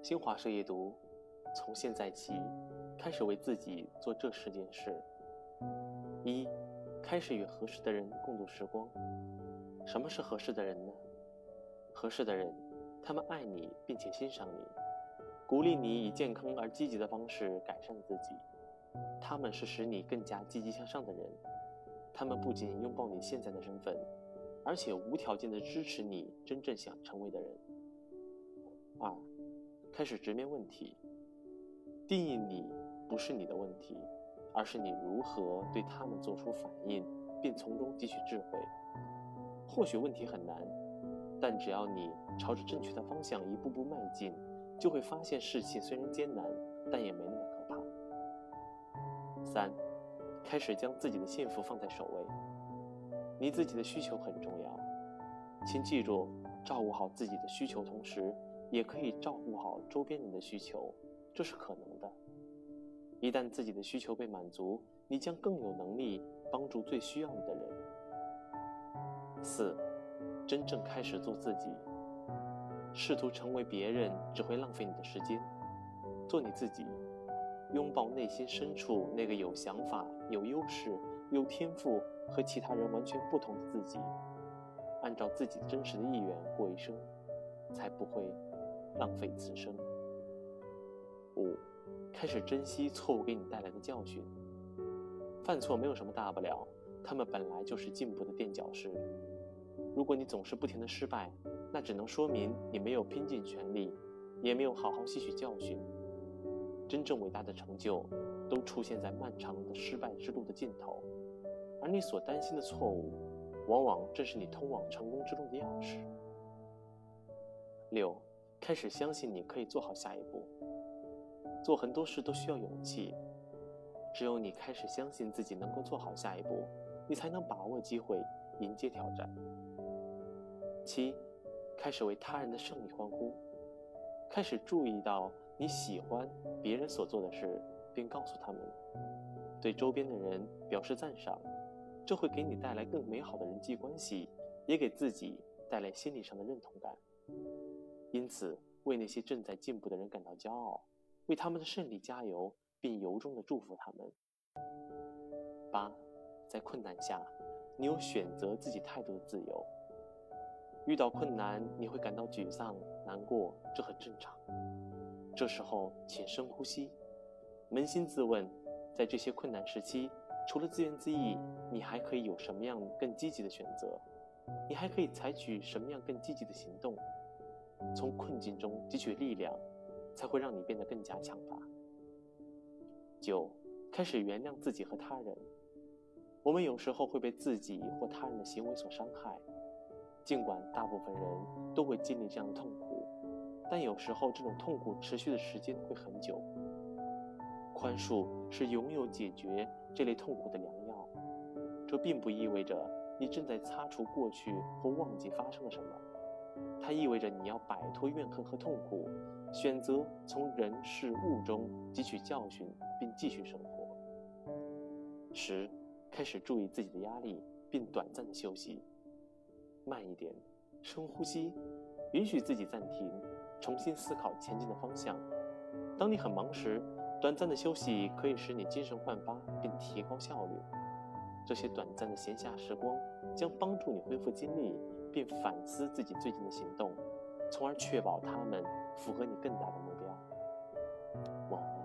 新华社阅读，从现在起，开始为自己做这十件事：一、开始与合适的人共度时光。什么是合适的人呢？合适的人，他们爱你并且欣赏你，鼓励你以健康而积极的方式改善自己。他们是使你更加积极向上的人。他们不仅拥抱你现在的身份，而且无条件的支持你真正想成为的人。二。开始直面问题，定义你不是你的问题，而是你如何对他们做出反应，并从中汲取智慧。或许问题很难，但只要你朝着正确的方向一步步迈进，就会发现事情虽然艰难，但也没那么可怕。三，开始将自己的幸福放在首位。你自己的需求很重要，请记住，照顾好自己的需求，同时。也可以照顾好周边人的需求，这是可能的。一旦自己的需求被满足，你将更有能力帮助最需要你的人。四，真正开始做自己。试图成为别人只会浪费你的时间，做你自己，拥抱内心深处那个有想法、有优势、有天赋和其他人完全不同的自己，按照自己真实的意愿过一生，才不会。浪费此生。五，开始珍惜错误给你带来的教训。犯错没有什么大不了，他们本来就是进步的垫脚石。如果你总是不停的失败，那只能说明你没有拼尽全力，也没有好好吸取教训。真正伟大的成就，都出现在漫长的失败之路的尽头，而你所担心的错误，往往正是你通往成功之路的钥匙。六。开始相信你可以做好下一步。做很多事都需要勇气，只有你开始相信自己能够做好下一步，你才能把握机会，迎接挑战。七，开始为他人的胜利欢呼，开始注意到你喜欢别人所做的事，并告诉他们，对周边的人表示赞赏，这会给你带来更美好的人际关系，也给自己带来心理上的认同感。因此，为那些正在进步的人感到骄傲，为他们的胜利加油，并由衷的祝福他们。八，在困难下，你有选择自己态度的自由。遇到困难，你会感到沮丧、难过，这很正常。这时候，请深呼吸，扪心自问，在这些困难时期，除了自怨自艾，你还可以有什么样更积极的选择？你还可以采取什么样更积极的行动？从困境中汲取力量，才会让你变得更加强大。九，开始原谅自己和他人。我们有时候会被自己或他人的行为所伤害，尽管大部分人都会经历这样的痛苦，但有时候这种痛苦持续的时间会很久。宽恕是拥有解决这类痛苦的良药。这并不意味着你正在擦除过去或忘记发生了什么。它意味着你要摆脱怨恨和痛苦，选择从人事物中汲取教训，并继续生活。十，开始注意自己的压力，并短暂的休息。慢一点，深呼吸，允许自己暂停，重新思考前进的方向。当你很忙时，短暂的休息可以使你精神焕发，并提高效率。这些短暂的闲暇时光将帮助你恢复精力。并反思自己最近的行动，从而确保他们符合你更大的目标。晚安。